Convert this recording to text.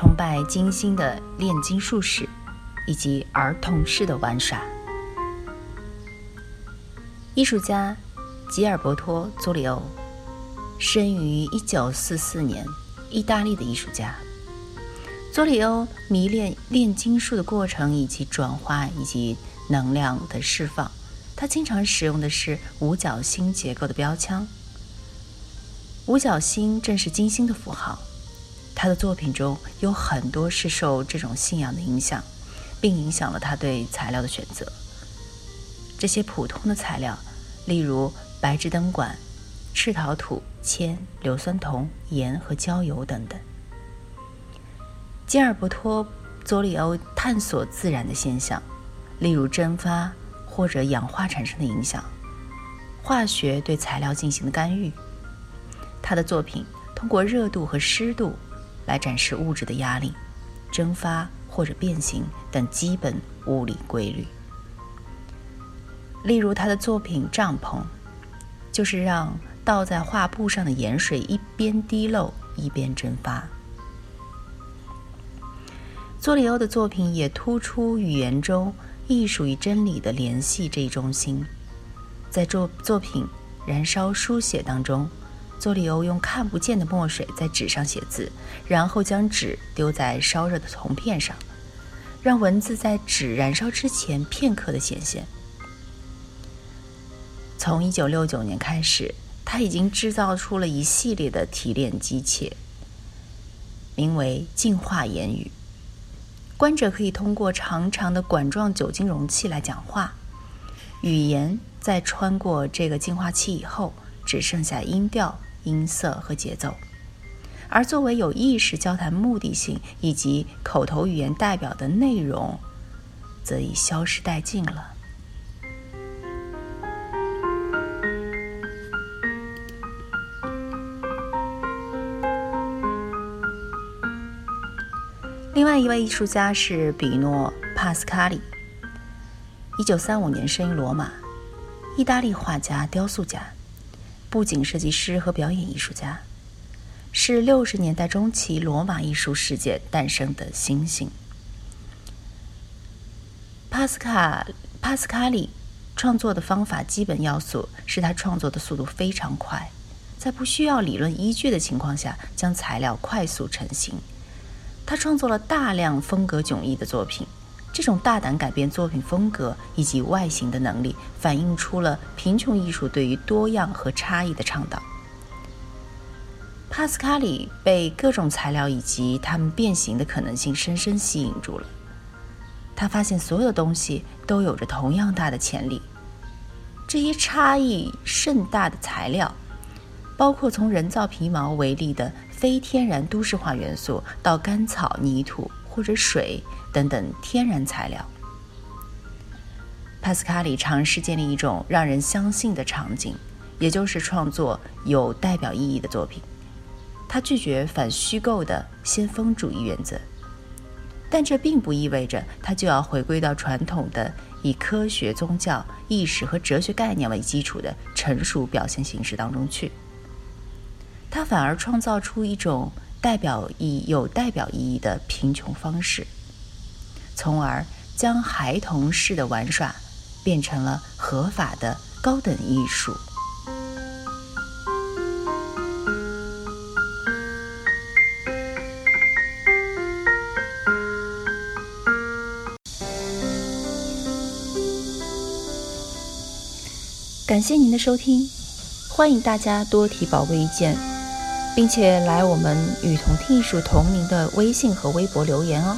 崇拜金星的炼金术士，以及儿童式的玩耍。艺术家吉尔伯托·佐里欧生于一九四四年，意大利的艺术家。佐里欧迷恋炼金术的过程以及转化以及能量的释放，他经常使用的是五角星结构的标枪。五角星正是金星的符号，他的作品中有很多是受这种信仰的影响，并影响了他对材料的选择。这些普通的材料，例如白炽灯管、赤陶土、铅、硫酸铜、盐和焦油等等。吉尔伯托·佐里欧探索自然的现象，例如蒸发或者氧化产生的影响，化学对材料进行的干预。他的作品通过热度和湿度来展示物质的压力、蒸发或者变形等基本物理规律。例如，他的作品《帐篷》就是让倒在画布上的盐水一边滴漏一边蒸发。佐里欧的作品也突出语言中艺术与真理的联系这一中心。在作作品《燃烧书写》当中。佐里欧用看不见的墨水在纸上写字，然后将纸丢在烧热的铜片上，让文字在纸燃烧之前片刻的显现。从1969年开始，他已经制造出了一系列的提炼机器，名为“净化言语”。观者可以通过长长的管状酒精容器来讲话，语言在穿过这个净化器以后，只剩下音调。音色和节奏，而作为有意识交谈目的性以及口头语言代表的内容，则已消失殆尽了。另外一位艺术家是比诺·帕斯卡里，一九三五年生于罗马，意大利画家、雕塑家。布景设计师和表演艺术家，是六十年代中期罗马艺术世界诞生的星星。帕斯卡帕斯卡里创作的方法基本要素是他创作的速度非常快，在不需要理论依据的情况下，将材料快速成型。他创作了大量风格迥异的作品。这种大胆改变作品风格以及外形的能力，反映出了贫穷艺术对于多样和差异的倡导。帕斯卡里被各种材料以及它们变形的可能性深深吸引住了。他发现所有的东西都有着同样大的潜力。这些差异甚大的材料，包括从人造皮毛为例的非天然都市化元素，到干草、泥土或者水。等等天然材料。帕斯卡里尝试建立一种让人相信的场景，也就是创作有代表意义的作品。他拒绝反虚构的先锋主义原则，但这并不意味着他就要回归到传统的以科学、宗教、意识和哲学概念为基础的成熟表现形式当中去。他反而创造出一种代表意有代表意义的贫穷方式。从而将孩童式的玩耍变成了合法的高等艺术。感谢您的收听，欢迎大家多提宝贵意见，并且来我们与同听艺术同名的微信和微博留言哦。